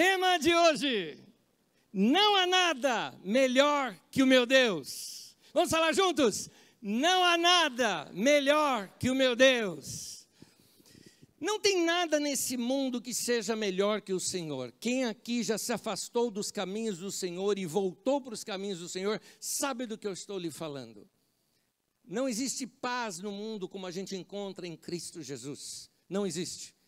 Tema de hoje: Não há nada melhor que o meu Deus. Vamos falar juntos? Não há nada melhor que o meu Deus. Não tem nada nesse mundo que seja melhor que o Senhor. Quem aqui já se afastou dos caminhos do Senhor e voltou para os caminhos do Senhor, sabe do que eu estou lhe falando. Não existe paz no mundo como a gente encontra em Cristo Jesus. Não existe.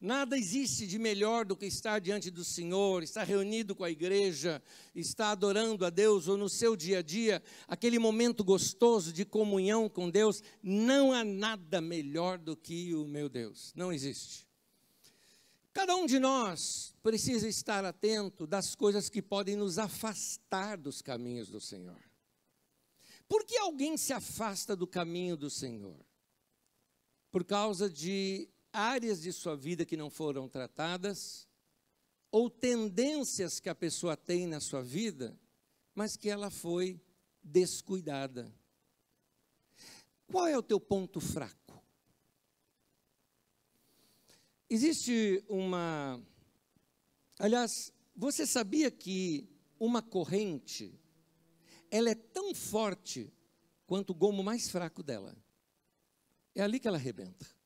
Nada existe de melhor do que estar diante do Senhor, estar reunido com a igreja, estar adorando a Deus, ou no seu dia a dia, aquele momento gostoso de comunhão com Deus. Não há nada melhor do que o meu Deus. Não existe. Cada um de nós precisa estar atento das coisas que podem nos afastar dos caminhos do Senhor. Por que alguém se afasta do caminho do Senhor? Por causa de áreas de sua vida que não foram tratadas, ou tendências que a pessoa tem na sua vida, mas que ela foi descuidada. Qual é o teu ponto fraco? Existe uma. Aliás, você sabia que uma corrente ela é tão forte quanto o gomo mais fraco dela? É ali que ela arrebenta.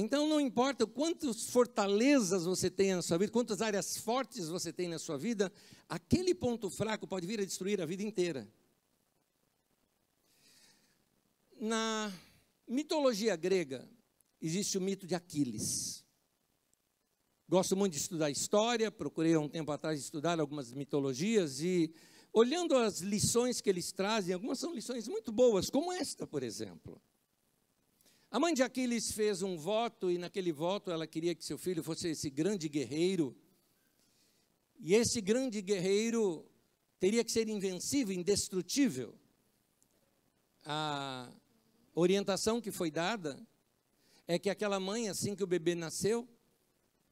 Então não importa quantas fortalezas você tem na sua vida, quantas áreas fortes você tem na sua vida, aquele ponto fraco pode vir a destruir a vida inteira. Na mitologia grega existe o mito de Aquiles. Gosto muito de estudar história, procurei há um tempo atrás estudar algumas mitologias e olhando as lições que eles trazem, algumas são lições muito boas, como esta, por exemplo. A mãe de Aquiles fez um voto e naquele voto ela queria que seu filho fosse esse grande guerreiro. E esse grande guerreiro teria que ser invencível, indestrutível. A orientação que foi dada é que aquela mãe, assim que o bebê nasceu,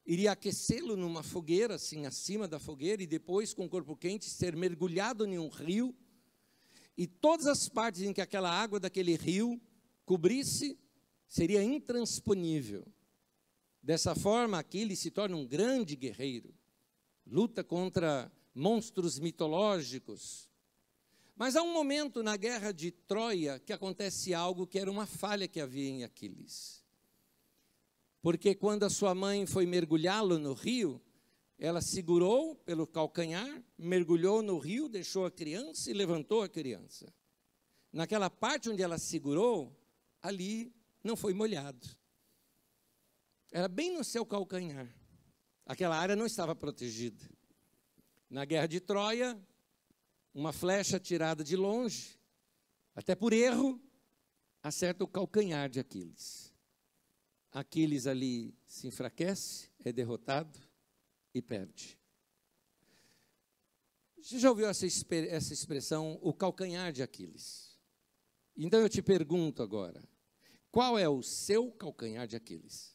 iria aquecê-lo numa fogueira, assim, acima da fogueira, e depois, com o corpo quente, ser mergulhado em um rio, e todas as partes em que aquela água daquele rio cobrisse seria intransponível. Dessa forma, Aquiles se torna um grande guerreiro, luta contra monstros mitológicos. Mas há um momento na guerra de Troia que acontece algo que era uma falha que havia em Aquiles. Porque quando a sua mãe foi mergulhá-lo no rio, ela segurou pelo calcanhar, mergulhou no rio, deixou a criança e levantou a criança. Naquela parte onde ela segurou, ali não foi molhado. Era bem no seu calcanhar. Aquela área não estava protegida. Na guerra de Troia, uma flecha tirada de longe, até por erro, acerta o calcanhar de Aquiles. Aquiles ali se enfraquece, é derrotado e perde. Você já ouviu essa, essa expressão, o calcanhar de Aquiles? Então eu te pergunto agora: qual é o seu calcanhar de Aquiles?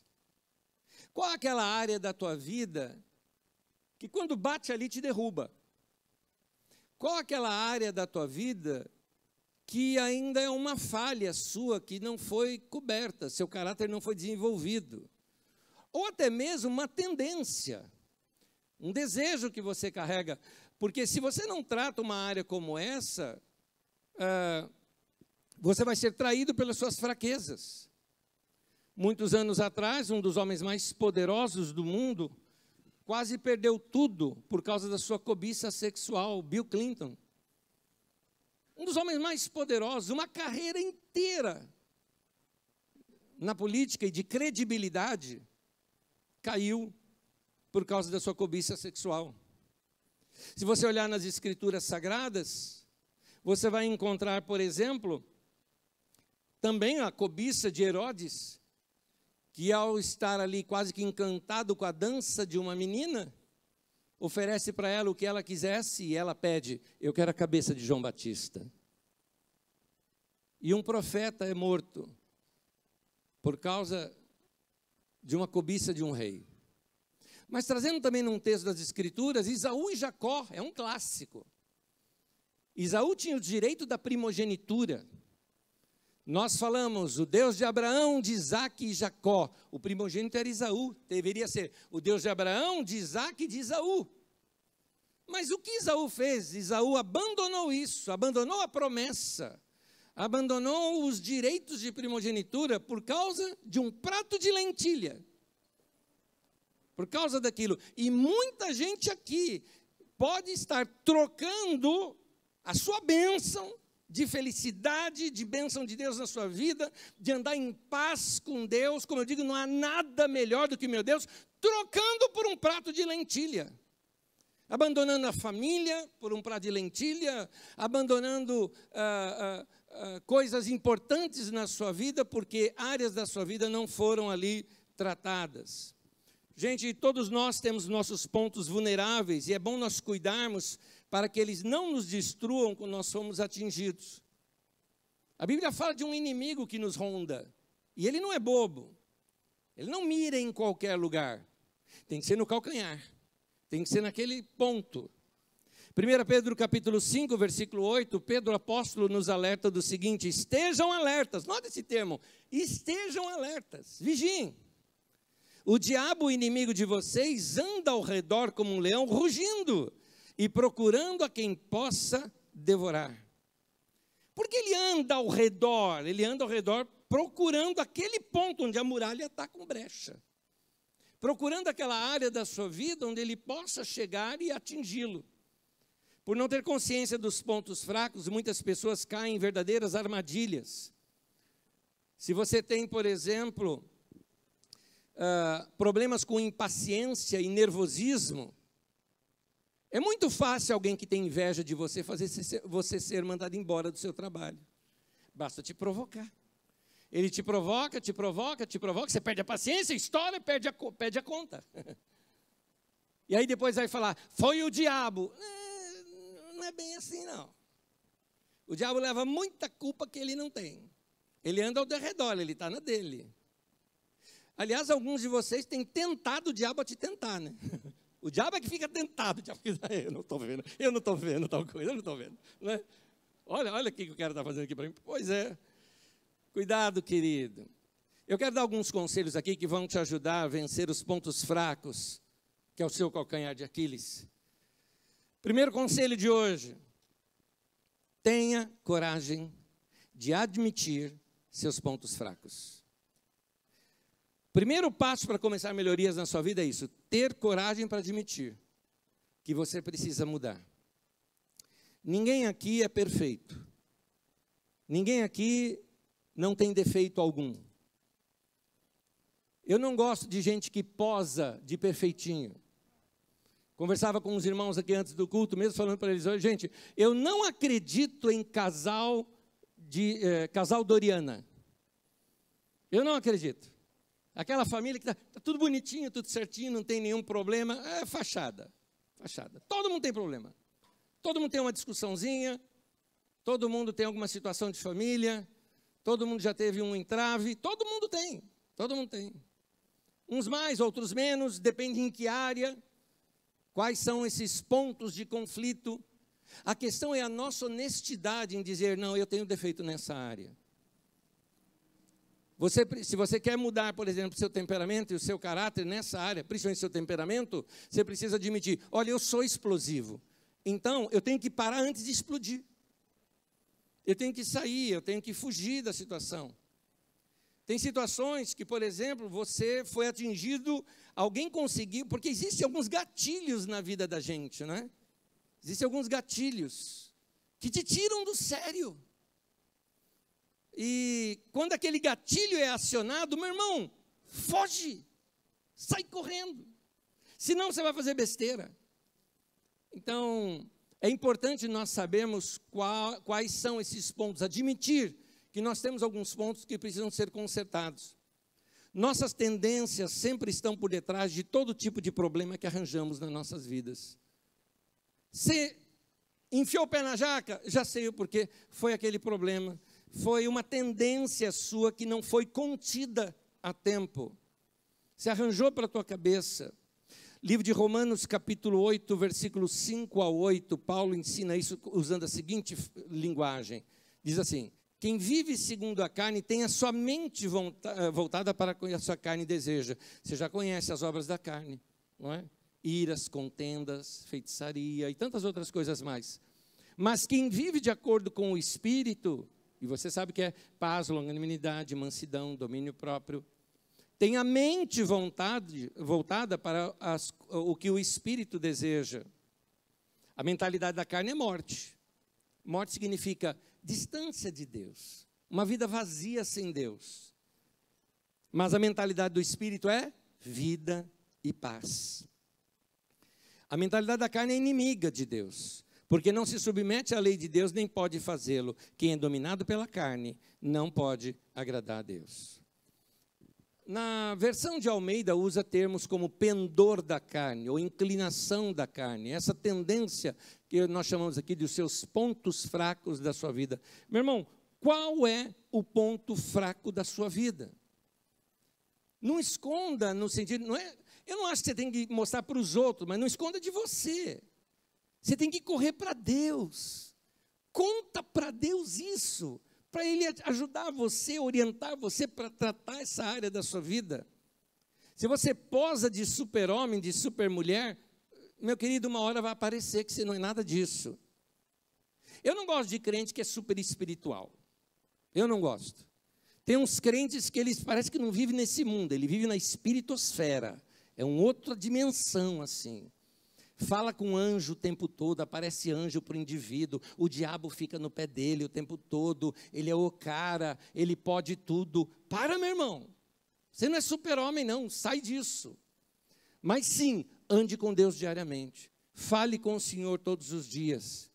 Qual é aquela área da tua vida que quando bate ali te derruba? Qual é aquela área da tua vida que ainda é uma falha sua que não foi coberta, seu caráter não foi desenvolvido? Ou até mesmo uma tendência, um desejo que você carrega. Porque se você não trata uma área como essa, ah, você vai ser traído pelas suas fraquezas. Muitos anos atrás, um dos homens mais poderosos do mundo quase perdeu tudo por causa da sua cobiça sexual, Bill Clinton. Um dos homens mais poderosos, uma carreira inteira na política e de credibilidade, caiu por causa da sua cobiça sexual. Se você olhar nas escrituras sagradas, você vai encontrar, por exemplo, também a cobiça de Herodes, que ao estar ali quase que encantado com a dança de uma menina, oferece para ela o que ela quisesse e ela pede: Eu quero a cabeça de João Batista. E um profeta é morto por causa de uma cobiça de um rei. Mas trazendo também num texto das Escrituras, Isaú e Jacó, é um clássico. Isaú tinha o direito da primogenitura. Nós falamos o Deus de Abraão, de Isaac e Jacó. O primogênito era Isaú. Deveria ser o Deus de Abraão, de Isaac e de Isaú. Mas o que Isaú fez? Isaú abandonou isso, abandonou a promessa, abandonou os direitos de primogenitura por causa de um prato de lentilha. Por causa daquilo. E muita gente aqui pode estar trocando a sua bênção de felicidade, de bênção de Deus na sua vida, de andar em paz com Deus, como eu digo, não há nada melhor do que meu Deus, trocando por um prato de lentilha. Abandonando a família por um prato de lentilha, abandonando ah, ah, ah, coisas importantes na sua vida, porque áreas da sua vida não foram ali tratadas. Gente, todos nós temos nossos pontos vulneráveis e é bom nós cuidarmos para que eles não nos destruam quando nós somos atingidos. A Bíblia fala de um inimigo que nos ronda, e ele não é bobo. Ele não mira em qualquer lugar. Tem que ser no calcanhar. Tem que ser naquele ponto. 1 Pedro capítulo 5, versículo 8, Pedro apóstolo nos alerta do seguinte: estejam alertas, nota esse termo, estejam alertas, vigiem. O diabo, inimigo de vocês, anda ao redor como um leão rugindo, e procurando a quem possa devorar. Porque ele anda ao redor, ele anda ao redor procurando aquele ponto onde a muralha está com brecha. Procurando aquela área da sua vida onde ele possa chegar e atingi-lo. Por não ter consciência dos pontos fracos, muitas pessoas caem em verdadeiras armadilhas. Se você tem, por exemplo, uh, problemas com impaciência e nervosismo, é muito fácil alguém que tem inveja de você fazer você ser mandado embora do seu trabalho. Basta te provocar. Ele te provoca, te provoca, te provoca, você perde a paciência, estoura, perde a, perde a conta. e aí depois vai falar, foi o diabo. É, não é bem assim, não. O diabo leva muita culpa que ele não tem. Ele anda ao derredor, ele está na dele. Aliás, alguns de vocês têm tentado o diabo a te tentar, né? O diabo é que fica tentado. Eu não estou vendo, eu não estou vendo tal coisa, eu não estou vendo. Né? Olha, olha o que o cara está fazendo aqui para mim. Pois é. Cuidado, querido. Eu quero dar alguns conselhos aqui que vão te ajudar a vencer os pontos fracos, que é o seu calcanhar de Aquiles. Primeiro conselho de hoje: tenha coragem de admitir seus pontos fracos. Primeiro passo para começar melhorias na sua vida é isso: ter coragem para admitir que você precisa mudar. Ninguém aqui é perfeito. Ninguém aqui não tem defeito algum. Eu não gosto de gente que posa de perfeitinho. Conversava com uns irmãos aqui antes do culto, mesmo falando para eles, gente, eu não acredito em casal de eh, casal Doriana. Eu não acredito. Aquela família que está tá tudo bonitinho, tudo certinho, não tem nenhum problema, é fachada. Fachada. Todo mundo tem problema. Todo mundo tem uma discussãozinha, todo mundo tem alguma situação de família, todo mundo já teve um entrave, todo mundo tem. Todo mundo tem. Uns mais, outros menos, depende em que área, quais são esses pontos de conflito. A questão é a nossa honestidade em dizer, não, eu tenho defeito nessa área. Você, se você quer mudar, por exemplo, seu temperamento e o seu caráter nessa área, principalmente seu temperamento, você precisa admitir: olha, eu sou explosivo. Então, eu tenho que parar antes de explodir. Eu tenho que sair, eu tenho que fugir da situação. Tem situações que, por exemplo, você foi atingido, alguém conseguiu, porque existem alguns gatilhos na vida da gente, né? Existem alguns gatilhos que te tiram do sério. E quando aquele gatilho é acionado, meu irmão, foge, sai correndo. Senão você vai fazer besteira. Então, é importante nós sabermos qual, quais são esses pontos, admitir que nós temos alguns pontos que precisam ser consertados. Nossas tendências sempre estão por detrás de todo tipo de problema que arranjamos nas nossas vidas. Se enfiou o pé na jaca, já sei o porquê, foi aquele problema foi uma tendência sua que não foi contida a tempo. Se arranjou para a tua cabeça. Livro de Romanos, capítulo 8, versículos 5 a 8, Paulo ensina isso usando a seguinte linguagem: diz assim: Quem vive segundo a carne tem a sua mente eh, voltada para a sua carne deseja. Você já conhece as obras da carne, não é? Iras, contendas, feitiçaria e tantas outras coisas mais. Mas quem vive de acordo com o Espírito, e você sabe que é paz, longanimidade, mansidão, domínio próprio, tem a mente vontade, voltada para as, o que o Espírito deseja. A mentalidade da carne é morte. Morte significa distância de Deus, uma vida vazia sem Deus. Mas a mentalidade do espírito é vida e paz. A mentalidade da carne é inimiga de Deus, porque não se submete à lei de Deus nem pode fazê-lo. Quem é dominado pela carne não pode agradar a Deus. Na versão de Almeida, usa termos como pendor da carne ou inclinação da carne, essa tendência que nós chamamos aqui de os seus pontos fracos da sua vida. Meu irmão, qual é o ponto fraco da sua vida? Não esconda no sentido, não é, eu não acho que você tem que mostrar para os outros, mas não esconda de você. Você tem que correr para Deus. Conta para Deus isso para Ele ajudar você, orientar você para tratar essa área da sua vida. Se você posa de super-homem, de super-mulher, meu querido, uma hora vai aparecer que você não é nada disso. Eu não gosto de crente que é super espiritual. Eu não gosto. Tem uns crentes que eles parece que não vivem nesse mundo, ele vive na espiritosfera. É uma outra dimensão assim fala com anjo o tempo todo, aparece anjo para o indivíduo, o diabo fica no pé dele o tempo todo, ele é o cara, ele pode tudo. Para, meu irmão, você não é super-homem, não, sai disso. Mas sim, ande com Deus diariamente, fale com o Senhor todos os dias.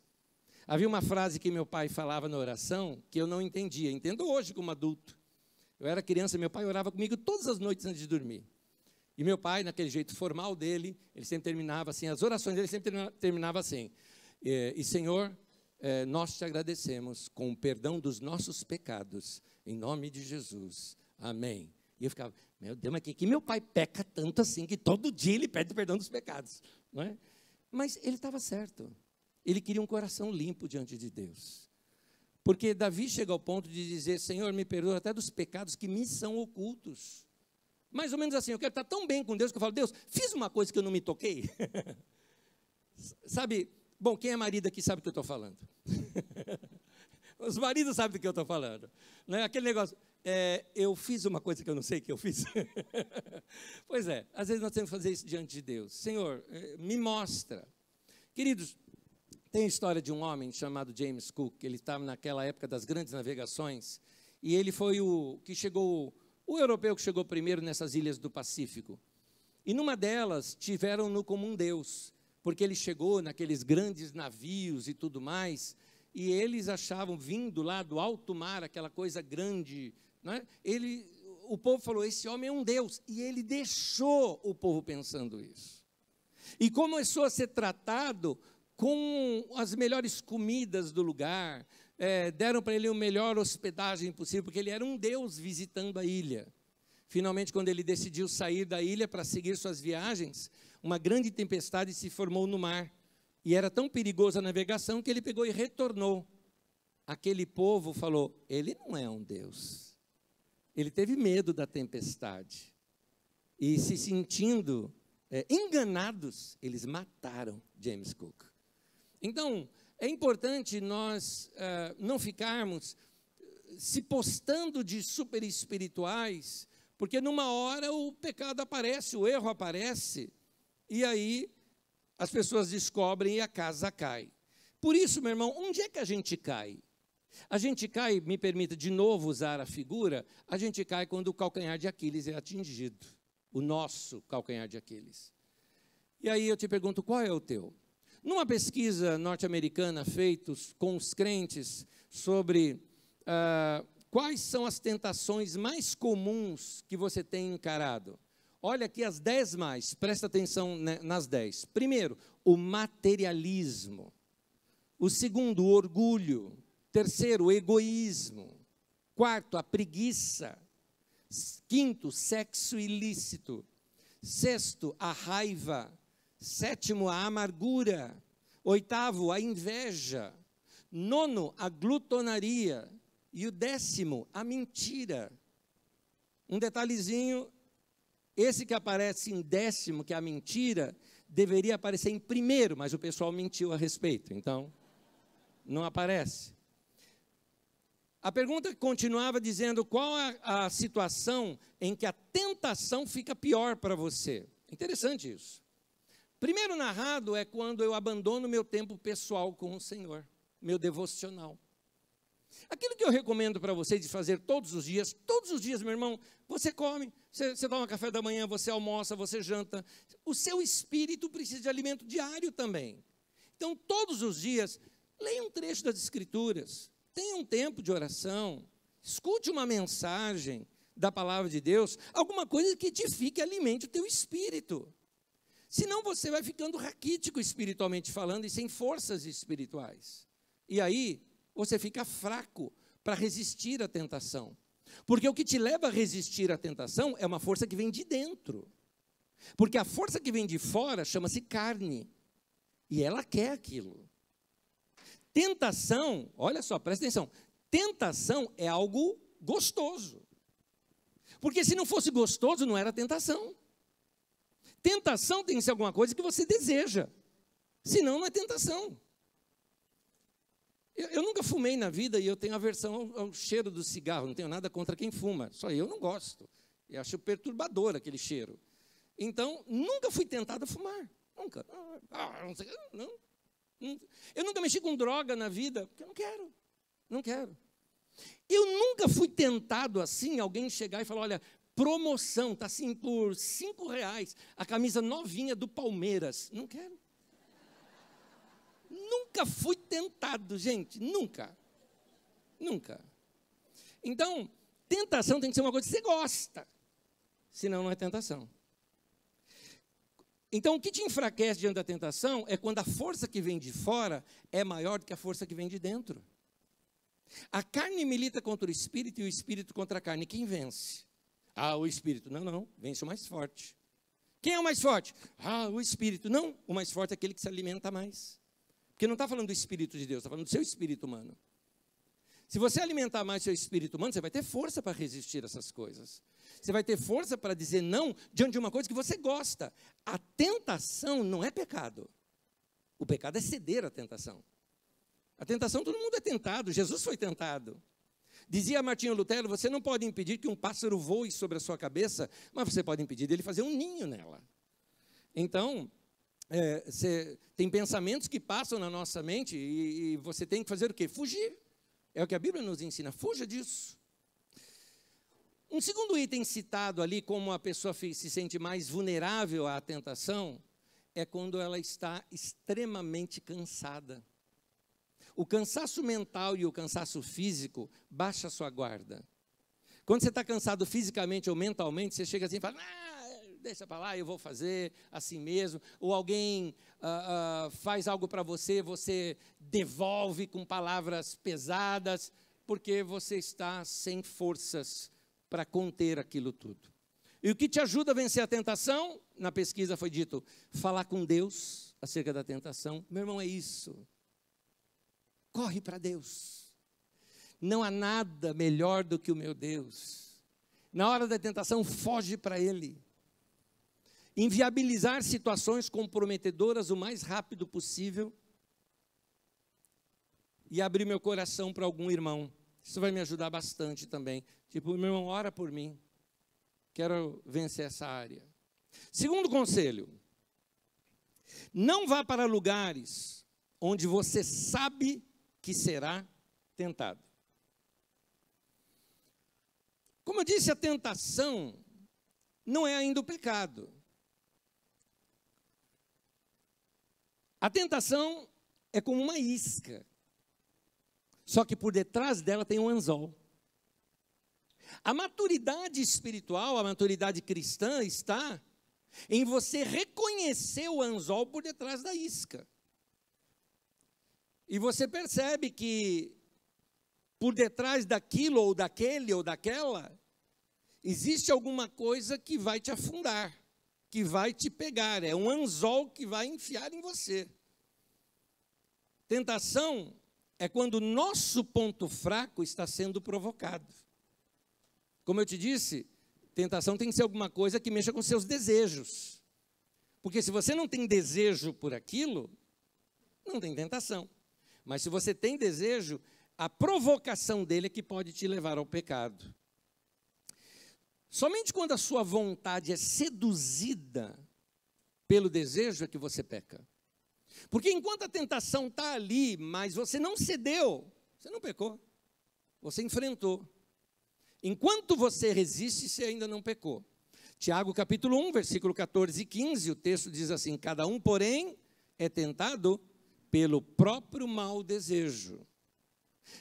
Havia uma frase que meu pai falava na oração que eu não entendia, entendo hoje como adulto. Eu era criança, meu pai orava comigo todas as noites antes de dormir. E meu pai, naquele jeito formal dele, ele sempre terminava assim, as orações dele sempre terminava assim. E, e Senhor, é, nós te agradecemos com o perdão dos nossos pecados, em nome de Jesus. Amém. E eu ficava, meu Deus, mas que, que meu pai peca tanto assim, que todo dia ele pede perdão dos pecados. Não é? Mas ele estava certo. Ele queria um coração limpo diante de Deus. Porque Davi chega ao ponto de dizer: Senhor, me perdoa até dos pecados que me são ocultos. Mais ou menos assim, eu quero estar tão bem com Deus que eu falo, Deus, fiz uma coisa que eu não me toquei. sabe, bom, quem é marido aqui sabe o que eu estou falando. Os maridos sabem do que eu estou falando. Não é aquele negócio, é, eu fiz uma coisa que eu não sei que eu fiz. pois é, às vezes nós temos que fazer isso diante de Deus. Senhor, é, me mostra. Queridos, tem a história de um homem chamado James Cook, ele estava naquela época das grandes navegações, e ele foi o que chegou o europeu que chegou primeiro nessas ilhas do Pacífico. E numa delas tiveram-no como um deus, porque ele chegou naqueles grandes navios e tudo mais, e eles achavam, vindo lá do alto mar, aquela coisa grande, é? ele, o povo falou: esse homem é um deus, e ele deixou o povo pensando isso. E começou a ser tratado com as melhores comidas do lugar, é, deram para ele a melhor hospedagem possível, porque ele era um deus visitando a ilha. Finalmente, quando ele decidiu sair da ilha para seguir suas viagens, uma grande tempestade se formou no mar. E era tão perigosa a navegação que ele pegou e retornou. Aquele povo falou: ele não é um deus. Ele teve medo da tempestade. E se sentindo é, enganados, eles mataram James Cook. Então, é importante nós uh, não ficarmos se postando de super espirituais, porque numa hora o pecado aparece, o erro aparece, e aí as pessoas descobrem e a casa cai. Por isso, meu irmão, onde é que a gente cai? A gente cai, me permita de novo usar a figura, a gente cai quando o calcanhar de Aquiles é atingido, o nosso calcanhar de Aquiles. E aí eu te pergunto, qual é o teu? Numa pesquisa norte-americana feita com os crentes sobre uh, quais são as tentações mais comuns que você tem encarado. Olha aqui as dez mais, presta atenção nas dez. Primeiro, o materialismo. O segundo, o orgulho. Terceiro, o egoísmo. Quarto, a preguiça. Quinto, sexo ilícito. Sexto, a raiva. Sétimo, a amargura. Oitavo, a inveja. Nono, a glutonaria. E o décimo, a mentira. Um detalhezinho, esse que aparece em décimo, que é a mentira, deveria aparecer em primeiro, mas o pessoal mentiu a respeito, então não aparece. A pergunta continuava dizendo qual é a situação em que a tentação fica pior para você. Interessante isso. Primeiro narrado é quando eu abandono meu tempo pessoal com o Senhor, meu devocional. Aquilo que eu recomendo para você de fazer todos os dias, todos os dias, meu irmão, você come, você, você toma café da manhã, você almoça, você janta. O seu espírito precisa de alimento diário também. Então, todos os dias, leia um trecho das Escrituras, tenha um tempo de oração, escute uma mensagem da palavra de Deus, alguma coisa que edifique alimente o teu espírito. Senão você vai ficando raquítico espiritualmente falando e sem forças espirituais. E aí você fica fraco para resistir à tentação. Porque o que te leva a resistir à tentação é uma força que vem de dentro. Porque a força que vem de fora chama-se carne. E ela quer aquilo. Tentação, olha só, presta atenção. Tentação é algo gostoso. Porque se não fosse gostoso, não era tentação. Tentação tem que ser alguma coisa que você deseja. Senão, não é tentação. Eu, eu nunca fumei na vida e eu tenho aversão ao, ao cheiro do cigarro. Não tenho nada contra quem fuma. Só eu não gosto. Eu acho perturbador aquele cheiro. Então, nunca fui tentado a fumar. Nunca. Ah, não, sei, não, eu nunca mexi com droga na vida, porque eu não quero. Não quero. Eu nunca fui tentado assim, alguém chegar e falar: olha, promoção, está assim por cinco reais, a camisa novinha do Palmeiras. Não quero. Nunca fui tentado, gente, nunca. Nunca. Então, tentação tem que ser uma coisa que você gosta, senão não é tentação. Então, o que te enfraquece diante da tentação é quando a força que vem de fora é maior do que a força que vem de dentro. A carne milita contra o espírito e o espírito contra a carne. Quem vence? Ah, o espírito. Não, não, vence o mais forte. Quem é o mais forte? Ah, o espírito. Não, o mais forte é aquele que se alimenta mais. Porque não está falando do espírito de Deus, está falando do seu espírito humano. Se você alimentar mais seu espírito humano, você vai ter força para resistir a essas coisas. Você vai ter força para dizer não diante de uma coisa que você gosta. A tentação não é pecado. O pecado é ceder à tentação. A tentação, todo mundo é tentado. Jesus foi tentado. Dizia Martinho Lutero: você não pode impedir que um pássaro voe sobre a sua cabeça, mas você pode impedir dele fazer um ninho nela. Então, é, tem pensamentos que passam na nossa mente e, e você tem que fazer o quê? Fugir. É o que a Bíblia nos ensina. Fuja disso. Um segundo item citado ali, como a pessoa se sente mais vulnerável à tentação, é quando ela está extremamente cansada. O cansaço mental e o cansaço físico baixa a sua guarda. Quando você está cansado fisicamente ou mentalmente, você chega assim e fala: ah, deixa para lá, eu vou fazer assim mesmo. Ou alguém ah, ah, faz algo para você, você devolve com palavras pesadas, porque você está sem forças para conter aquilo tudo. E o que te ajuda a vencer a tentação? Na pesquisa foi dito: falar com Deus acerca da tentação. Meu irmão, é isso. Corre para Deus. Não há nada melhor do que o meu Deus. Na hora da tentação, foge para Ele. Inviabilizar situações comprometedoras o mais rápido possível. E abrir meu coração para algum irmão. Isso vai me ajudar bastante também. Tipo, meu irmão, ora por mim. Quero vencer essa área. Segundo conselho: não vá para lugares onde você sabe que será tentado. Como eu disse, a tentação não é ainda o pecado. A tentação é como uma isca só que por detrás dela tem um anzol. A maturidade espiritual, a maturidade cristã está em você reconhecer o anzol por detrás da isca. E você percebe que por detrás daquilo ou daquele ou daquela existe alguma coisa que vai te afundar, que vai te pegar, é um anzol que vai enfiar em você. Tentação é quando o nosso ponto fraco está sendo provocado. Como eu te disse, tentação tem que ser alguma coisa que mexa com seus desejos. Porque se você não tem desejo por aquilo, não tem tentação. Mas se você tem desejo, a provocação dele é que pode te levar ao pecado. Somente quando a sua vontade é seduzida pelo desejo é que você peca. Porque enquanto a tentação está ali, mas você não cedeu, você não pecou. Você enfrentou. Enquanto você resiste, você ainda não pecou. Tiago capítulo 1, versículo 14 e 15, o texto diz assim: Cada um, porém, é tentado pelo próprio mau desejo,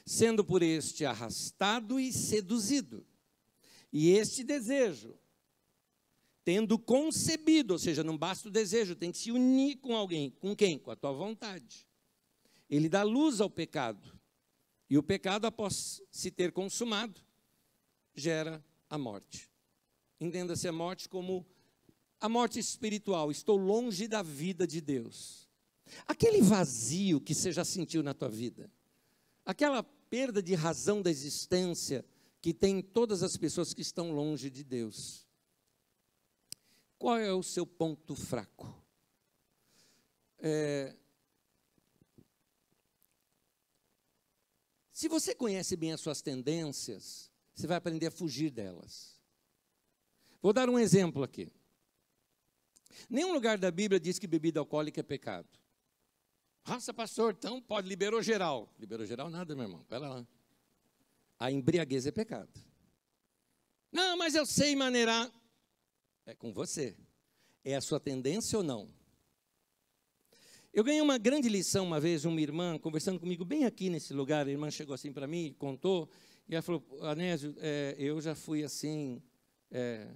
sendo por este arrastado e seduzido. E este desejo, tendo concebido, ou seja, não basta o desejo, tem que se unir com alguém. Com quem? Com a tua vontade. Ele dá luz ao pecado. E o pecado, após se ter consumado, gera a morte. Entenda-se a morte como a morte espiritual. Estou longe da vida de Deus. Aquele vazio que você já sentiu na tua vida, aquela perda de razão da existência que tem todas as pessoas que estão longe de Deus. Qual é o seu ponto fraco? É, se você conhece bem as suas tendências, você vai aprender a fugir delas. Vou dar um exemplo aqui. Nenhum lugar da Bíblia diz que bebida alcoólica é pecado. Nossa, pastor, então pode, liberou geral. Liberou geral nada, meu irmão, pera lá. A embriaguez é pecado. Não, mas eu sei maneirar. É com você. É a sua tendência ou não? Eu ganhei uma grande lição uma vez, uma irmã, conversando comigo bem aqui nesse lugar. A irmã chegou assim para mim, contou, e ela falou: Anésio, é, eu já fui assim, é,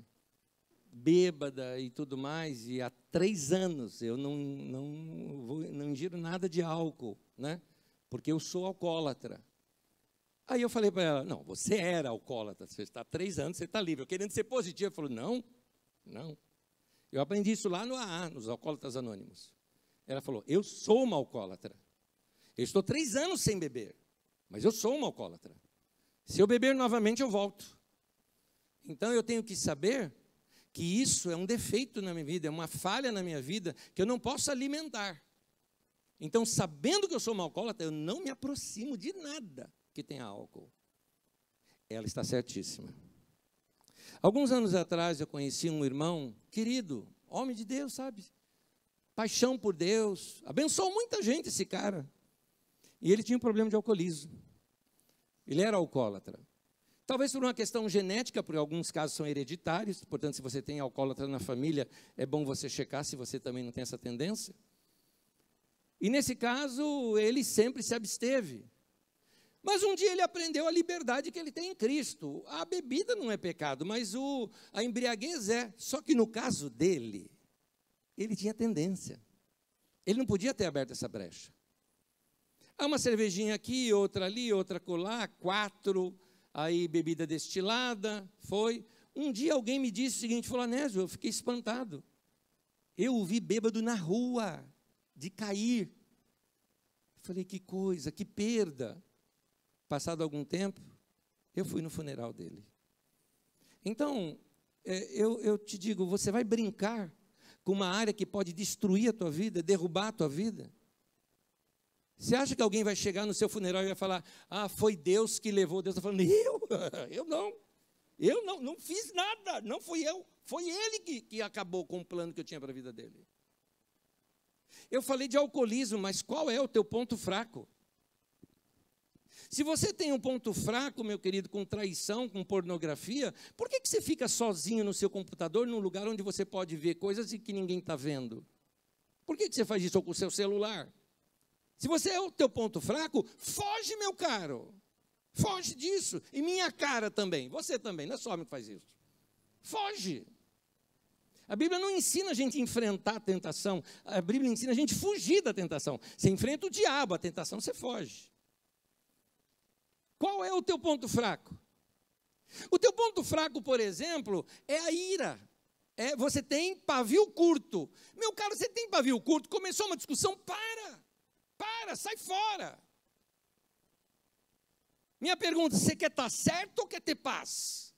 bêbada e tudo mais, e há três anos eu não, não, vou, não ingiro nada de álcool, né? Porque eu sou alcoólatra. Aí eu falei para ela: Não, você era alcoólatra, você está há três anos, você está livre. Eu querendo ser positivo, ela falou: Não, não. Eu aprendi isso lá no AA, nos Alcoólatras Anônimos. Ela falou: Eu sou uma alcoólatra. Eu estou três anos sem beber, mas eu sou uma alcoólatra. Se eu beber novamente, eu volto. Então eu tenho que saber que isso é um defeito na minha vida, é uma falha na minha vida que eu não posso alimentar. Então, sabendo que eu sou uma alcoólatra, eu não me aproximo de nada que tenha álcool. Ela está certíssima. Alguns anos atrás eu conheci um irmão querido, homem de Deus, sabe? Paixão por Deus, abençoou muita gente esse cara. E ele tinha um problema de alcoolismo. Ele era alcoólatra. Talvez por uma questão genética, porque alguns casos são hereditários, portanto, se você tem alcoólatra na família, é bom você checar se você também não tem essa tendência. E nesse caso, ele sempre se absteve. Mas um dia ele aprendeu a liberdade que ele tem em Cristo. A bebida não é pecado, mas o, a embriaguez é. Só que no caso dele, ele tinha tendência. Ele não podia ter aberto essa brecha. Há uma cervejinha aqui, outra ali, outra colar, quatro, aí bebida destilada, foi. Um dia alguém me disse o seguinte, falou, Anésio, eu fiquei espantado. Eu o vi bêbado na rua, de cair. Falei, que coisa, que perda. Passado algum tempo, eu fui no funeral dele. Então, é, eu, eu te digo, você vai brincar com uma área que pode destruir a tua vida, derrubar a tua vida? Você acha que alguém vai chegar no seu funeral e vai falar, ah, foi Deus que levou? Deus está falando, eu? Eu não. Eu não, não fiz nada, não fui eu. Foi ele que, que acabou com o plano que eu tinha para a vida dele. Eu falei de alcoolismo, mas qual é o teu ponto fraco? Se você tem um ponto fraco, meu querido, com traição, com pornografia, por que, que você fica sozinho no seu computador, num lugar onde você pode ver coisas e que ninguém está vendo? Por que, que você faz isso com o seu celular? Se você é o teu ponto fraco, foge, meu caro. Foge disso. E minha cara também. Você também, não é só homem que faz isso. Foge. A Bíblia não ensina a gente a enfrentar a tentação. A Bíblia ensina a gente a fugir da tentação. Você enfrenta o diabo, a tentação você foge. Qual é o teu ponto fraco? O teu ponto fraco, por exemplo, é a ira. É, você tem pavio curto. Meu caro, você tem pavio curto, começou uma discussão, para. Para, sai fora. Minha pergunta: você quer estar certo ou quer ter paz?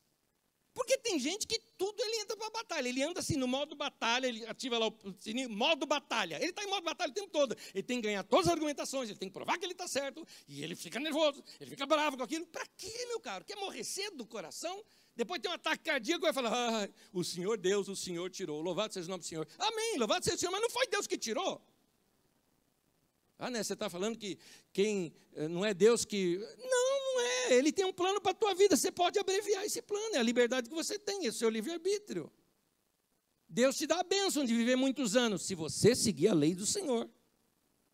Porque tem gente que tudo ele entra para a batalha. Ele anda assim no modo batalha, ele ativa lá o sininho, modo batalha. Ele está em modo batalha o tempo todo. Ele tem que ganhar todas as argumentações, ele tem que provar que ele está certo. E ele fica nervoso, ele fica bravo com aquilo. Para quê, meu caro? Quer morrer cedo do coração? Depois tem um ataque cardíaco e vai falar: ah, o Senhor Deus, o Senhor tirou. Louvado seja o nome do Senhor. Amém, louvado seja o Senhor. Mas não foi Deus que tirou. Ah, né? Você está falando que quem eh, não é Deus que. Não, não é. Ele tem um plano para a tua vida. Você pode abreviar esse plano. É a liberdade que você tem, é o seu livre-arbítrio. Deus te dá a bênção de viver muitos anos, se você seguir a lei do Senhor.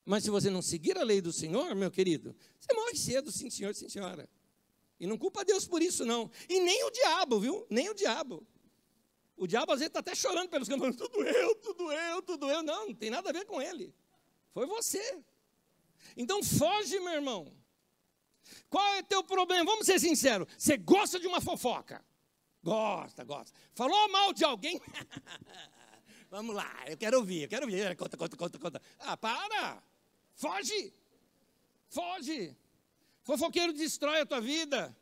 Mas se você não seguir a lei do Senhor, meu querido, você morre cedo, sim, senhor, sim, senhora. E não culpa Deus por isso, não. E nem o diabo, viu? Nem o diabo. O diabo às vezes está até chorando pelos campos, tudo eu, tudo eu, tudo eu. Não, não tem nada a ver com ele. Foi você. Então foge, meu irmão. Qual é o teu problema? Vamos ser sinceros. Você gosta de uma fofoca? Gosta, gosta. Falou mal de alguém? Vamos lá, eu quero ouvir, eu quero ouvir. Conta, conta, conta, conta. Ah, para! Foge! Foge! Fofoqueiro destrói a tua vida.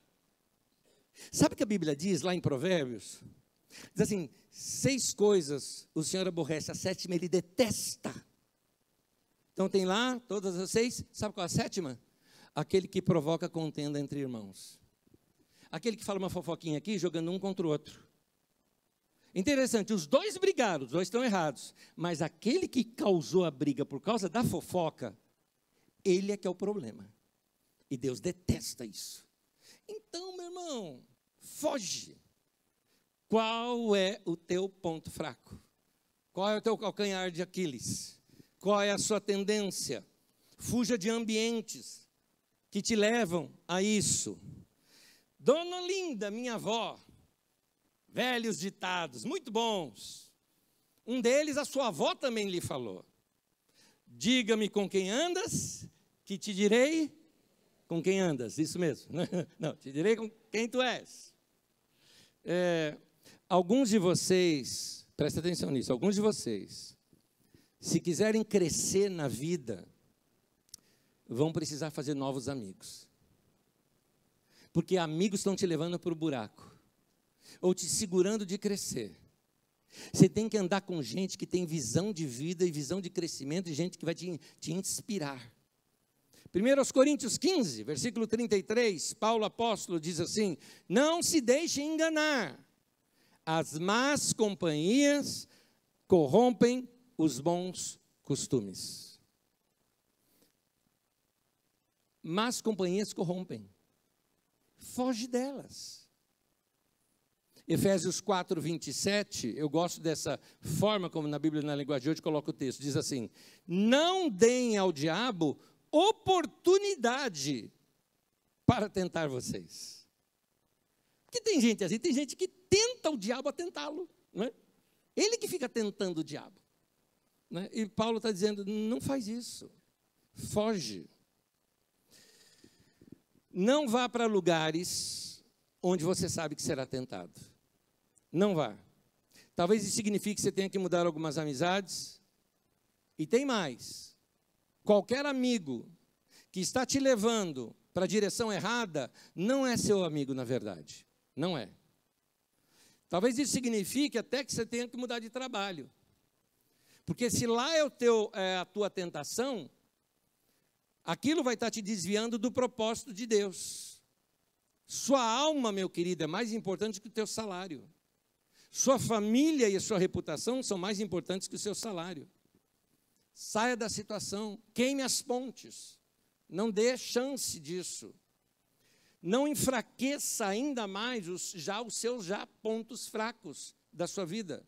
Sabe o que a Bíblia diz lá em Provérbios? Diz assim: seis coisas o Senhor aborrece, a sétima ele detesta. Então tem lá todas as seis. Sabe qual é a sétima? Aquele que provoca contenda entre irmãos. Aquele que fala uma fofoquinha aqui, jogando um contra o outro. Interessante, os dois brigaram, os dois estão errados. Mas aquele que causou a briga por causa da fofoca, ele é que é o problema. E Deus detesta isso. Então, meu irmão, foge. Qual é o teu ponto fraco? Qual é o teu calcanhar de Aquiles? Qual é a sua tendência? Fuja de ambientes que te levam a isso. Dona Linda, minha avó, velhos ditados, muito bons. Um deles a sua avó também lhe falou. Diga-me com quem andas, que te direi com quem andas. Isso mesmo. Não, te direi com quem tu és. É, alguns de vocês, presta atenção nisso, alguns de vocês se quiserem crescer na vida, vão precisar fazer novos amigos. Porque amigos estão te levando para o buraco, ou te segurando de crescer. Você tem que andar com gente que tem visão de vida e visão de crescimento, e gente que vai te, te inspirar. 1 Coríntios 15, versículo 33, Paulo apóstolo diz assim: Não se deixe enganar, as más companhias corrompem os bons costumes. Mas companhias corrompem. Foge delas. Efésios 4, 27, eu gosto dessa forma como na Bíblia, na linguagem de hoje, coloca o texto. Diz assim: Não deem ao diabo oportunidade para tentar vocês. Porque tem gente assim, tem gente que tenta o diabo a tentá-lo. Não é? Ele que fica tentando o diabo. Né? E Paulo está dizendo: não faz isso, foge. Não vá para lugares onde você sabe que será tentado. Não vá. Talvez isso signifique que você tenha que mudar algumas amizades. E tem mais. Qualquer amigo que está te levando para a direção errada não é seu amigo, na verdade. Não é. Talvez isso signifique até que você tenha que mudar de trabalho. Porque se lá é, o teu, é a tua tentação, aquilo vai estar te desviando do propósito de Deus. Sua alma, meu querido, é mais importante que o teu salário. Sua família e a sua reputação são mais importantes que o seu salário. Saia da situação, queime as pontes. Não dê chance disso. Não enfraqueça ainda mais os, já os seus já pontos fracos da sua vida.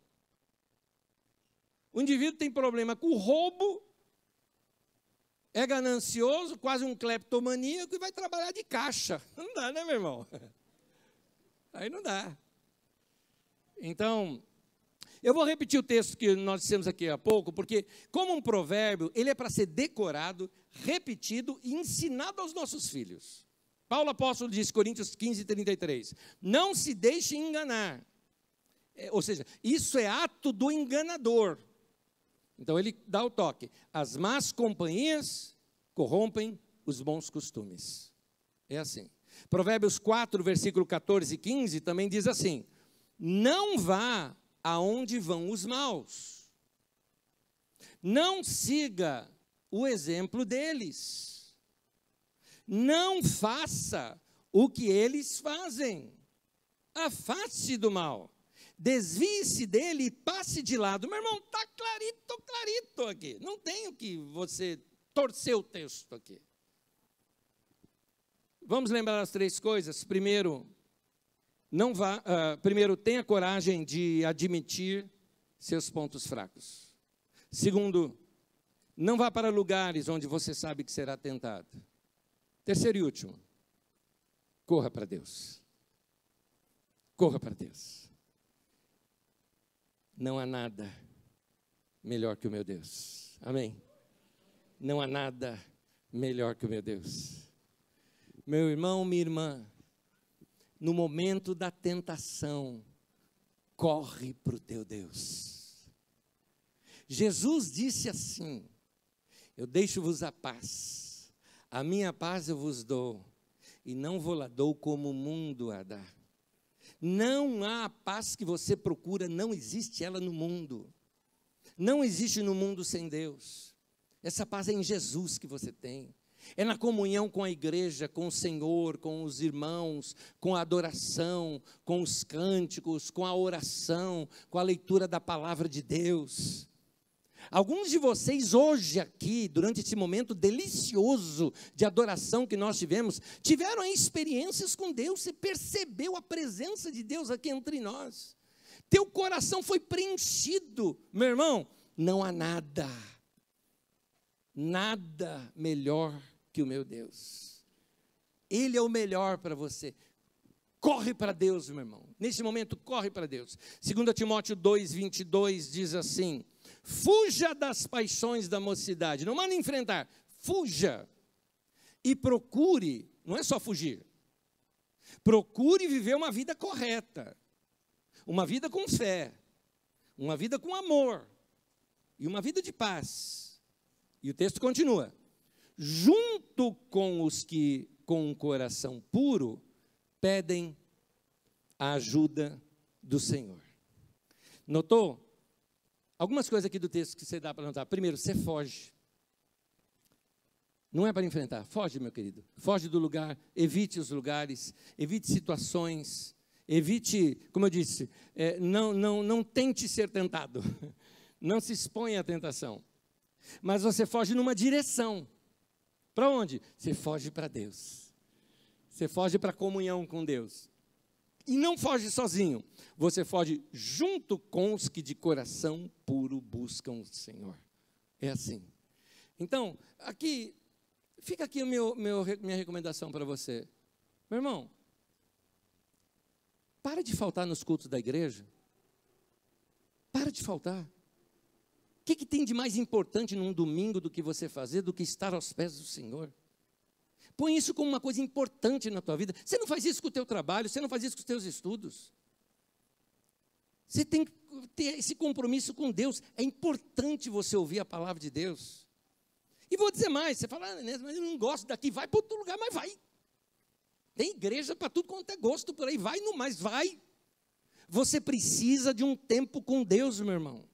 O indivíduo tem problema com roubo, é ganancioso, quase um cleptomaníaco e vai trabalhar de caixa. Não dá, né, meu irmão? Aí não dá. Então, eu vou repetir o texto que nós dissemos aqui há pouco, porque, como um provérbio, ele é para ser decorado, repetido e ensinado aos nossos filhos. Paulo apóstolo diz, Coríntios 15, 33, não se deixe enganar. É, ou seja, isso é ato do enganador. Então ele dá o toque. As más companhias corrompem os bons costumes. É assim. Provérbios 4, versículo 14 e 15 também diz assim: Não vá aonde vão os maus, não siga o exemplo deles, não faça o que eles fazem, afaste do mal, desvie-se dele e passe de lado. Meu irmão, está clarito, clarito aqui, não tenho que você torcer o texto aqui. Vamos lembrar as três coisas. Primeiro, não vá, uh, primeiro tenha coragem de admitir seus pontos fracos. Segundo, não vá para lugares onde você sabe que será tentado. Terceiro e último, corra para Deus. Corra para Deus. Não há nada melhor que o meu Deus. Amém. Não há nada melhor que o meu Deus. Meu irmão, minha irmã, no momento da tentação, corre para o teu Deus. Jesus disse assim: Eu deixo-vos a paz, a minha paz eu vos dou, e não vou lá dou como o mundo a dá. Não há a paz que você procura, não existe ela no mundo. Não existe no mundo sem Deus. Essa paz é em Jesus que você tem é na comunhão com a igreja, com o Senhor, com os irmãos, com a adoração, com os cânticos, com a oração, com a leitura da palavra de Deus. Alguns de vocês hoje aqui, durante esse momento delicioso de adoração que nós tivemos, tiveram experiências com Deus, você percebeu a presença de Deus aqui entre nós. Teu coração foi preenchido, meu irmão, não há nada, nada melhor que o meu Deus. Ele é o melhor para você. Corre para Deus, meu irmão. Nesse momento, corre para Deus. 2 Timóteo 2, 22 diz assim: Fuja das paixões da mocidade. Não manda enfrentar, fuja. E procure, não é só fugir, procure viver uma vida correta, uma vida com fé, uma vida com amor e uma vida de paz. E o texto continua: junto com os que com um coração puro pedem a ajuda do Senhor. Notou? Algumas coisas aqui do texto que você dá para notar. Primeiro, você foge. Não é para enfrentar. Foge, meu querido. Foge do lugar. Evite os lugares. Evite situações. Evite, como eu disse, é, não, não, não tente ser tentado. Não se exponha à tentação. Mas você foge numa direção. Para onde? Você foge para Deus. Você foge para a comunhão com Deus. E não foge sozinho. Você foge junto com os que de coração puro buscam o Senhor. É assim. Então, aqui, fica aqui o meu, meu minha recomendação para você. Meu irmão, para de faltar nos cultos da igreja. Para de faltar que, que tem de mais importante num domingo do que você fazer, do que estar aos pés do Senhor? Põe isso como uma coisa importante na tua vida. Você não faz isso com o teu trabalho, você não faz isso com os teus estudos. Você tem que ter esse compromisso com Deus. É importante você ouvir a palavra de Deus. E vou dizer mais, você fala, ah, mas eu não gosto daqui, vai para outro lugar, mas vai. Tem igreja para tudo quanto é gosto por aí, vai no mais, vai. Você precisa de um tempo com Deus, meu irmão.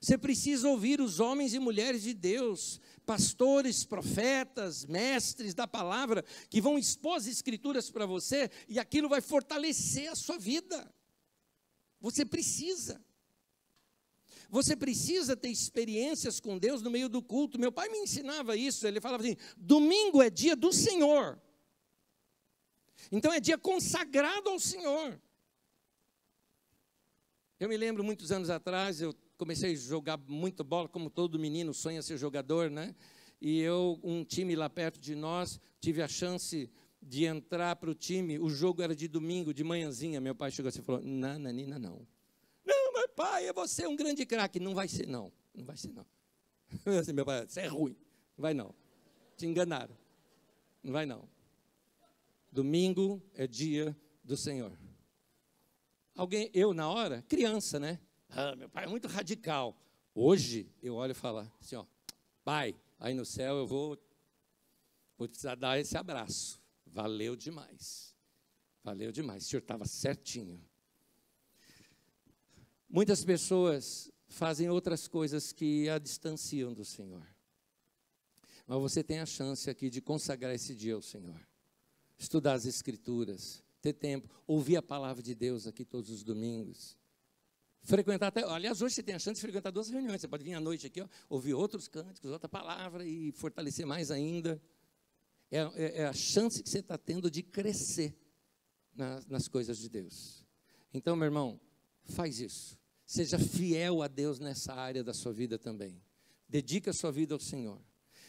Você precisa ouvir os homens e mulheres de Deus, pastores, profetas, mestres da palavra, que vão expor as escrituras para você e aquilo vai fortalecer a sua vida. Você precisa. Você precisa ter experiências com Deus no meio do culto. Meu pai me ensinava isso. Ele falava assim: domingo é dia do Senhor. Então é dia consagrado ao Senhor. Eu me lembro muitos anos atrás, eu comecei a jogar muito bola, como todo menino sonha ser jogador, né? E eu, um time lá perto de nós, tive a chance de entrar para o time. O jogo era de domingo, de manhãzinha. Meu pai chegou assim e falou: Não, Nanina, não. Não, mas pai, você é um grande craque. Não vai ser, não. Não vai ser, não. Assim, meu pai, você é ruim. Não vai, não. Te enganaram. Não vai, não. Domingo é dia do Senhor. Alguém, eu na hora, criança, né? Ah, meu pai é muito radical. Hoje eu olho e falo assim, ó, pai, aí no céu eu vou, vou precisar dar esse abraço. Valeu demais. Valeu demais. O senhor estava certinho. Muitas pessoas fazem outras coisas que a distanciam do Senhor. Mas você tem a chance aqui de consagrar esse dia ao Senhor. Estudar as Escrituras, ter tempo, ouvir a palavra de Deus aqui todos os domingos. Frequentar até. Aliás, hoje você tem a chance de frequentar duas reuniões. Você pode vir à noite aqui, ó, ouvir outros cânticos, outra palavra e fortalecer mais ainda. É, é, é a chance que você está tendo de crescer na, nas coisas de Deus. Então, meu irmão, faz isso. Seja fiel a Deus nessa área da sua vida também. Dedique a sua vida ao Senhor.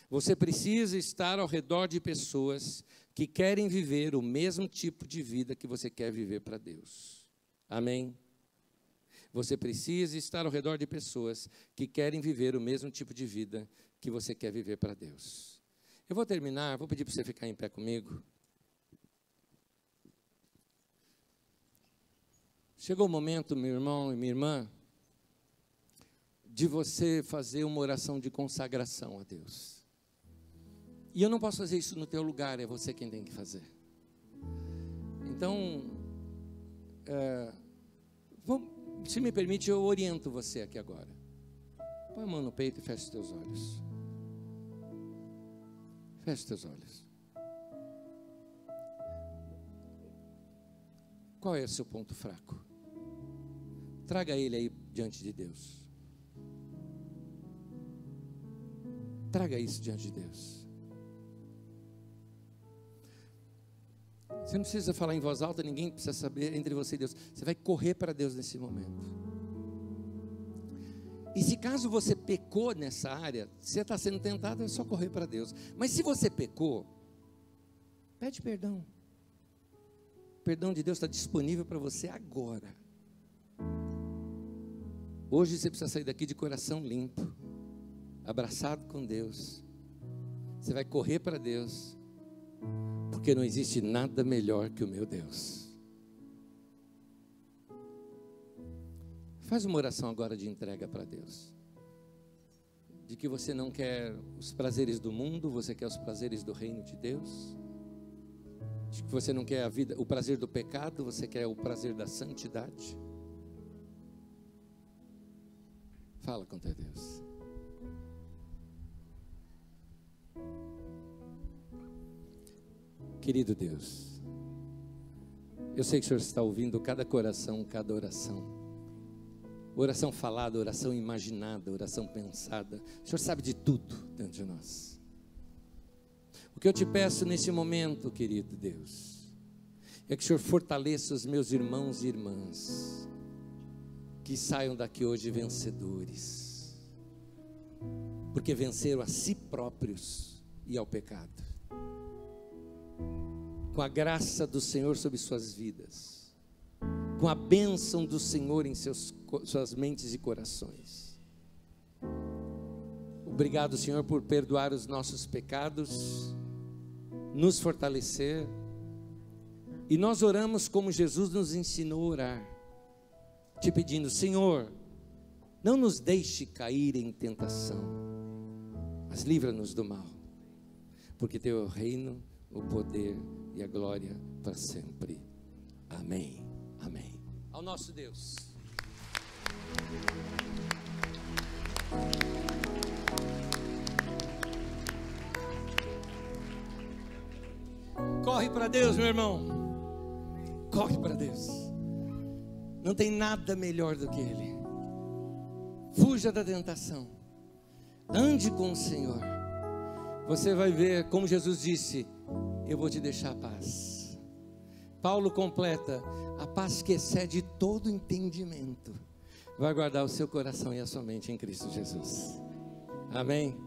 Você precisa estar ao redor de pessoas que querem viver o mesmo tipo de vida que você quer viver para Deus. Amém? Você precisa estar ao redor de pessoas que querem viver o mesmo tipo de vida que você quer viver para Deus. Eu vou terminar, vou pedir para você ficar em pé comigo. Chegou o momento, meu irmão e minha irmã, de você fazer uma oração de consagração a Deus. E eu não posso fazer isso no teu lugar, é você quem tem que fazer. Então, é, vamos, se me permite, eu oriento você aqui agora. Põe a mão no peito e feche os teus olhos. Feche os teus olhos. Qual é o seu ponto fraco? Traga ele aí diante de Deus. Traga isso diante de Deus. Você não precisa falar em voz alta, ninguém precisa saber entre você e Deus. Você vai correr para Deus nesse momento. E se caso você pecou nessa área, você está sendo tentado, é só correr para Deus. Mas se você pecou, pede perdão. O perdão de Deus está disponível para você agora. Hoje você precisa sair daqui de coração limpo, abraçado com Deus. Você vai correr para Deus porque não existe nada melhor que o meu Deus. Faz uma oração agora de entrega para Deus. De que você não quer os prazeres do mundo, você quer os prazeres do reino de Deus. De que você não quer a vida, o prazer do pecado, você quer o prazer da santidade. Fala com teu Deus. Querido Deus, eu sei que o Senhor está ouvindo cada coração, cada oração. Oração falada, oração imaginada, oração pensada. O Senhor sabe de tudo dentro de nós. O que eu te peço nesse momento, querido Deus, é que o Senhor fortaleça os meus irmãos e irmãs, que saiam daqui hoje vencedores, porque venceram a si próprios e ao pecado com a graça do Senhor sobre suas vidas, com a bênção do Senhor em seus, suas mentes e corações. Obrigado, Senhor, por perdoar os nossos pecados, nos fortalecer. E nós oramos como Jesus nos ensinou a orar, te pedindo, Senhor, não nos deixe cair em tentação, mas livra-nos do mal, porque teu reino, o poder e a glória para sempre. Amém. Amém. Ao nosso Deus. Corre para Deus, meu irmão. Corre para Deus. Não tem nada melhor do que Ele. Fuja da tentação. Ande com o Senhor. Você vai ver, como Jesus disse: eu vou te deixar a paz. Paulo completa: a paz que excede todo entendimento, vai guardar o seu coração e a sua mente em Cristo Jesus. Amém?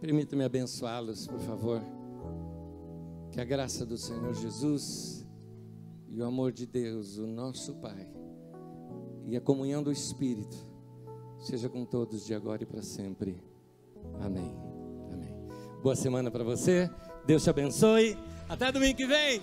Permita-me abençoá-los, por favor. Que a graça do Senhor Jesus e o amor de Deus, o nosso Pai, e a comunhão do Espírito, seja com todos de agora e para sempre. Amém. Amém. Boa semana para você. Deus te abençoe. Até domingo que vem.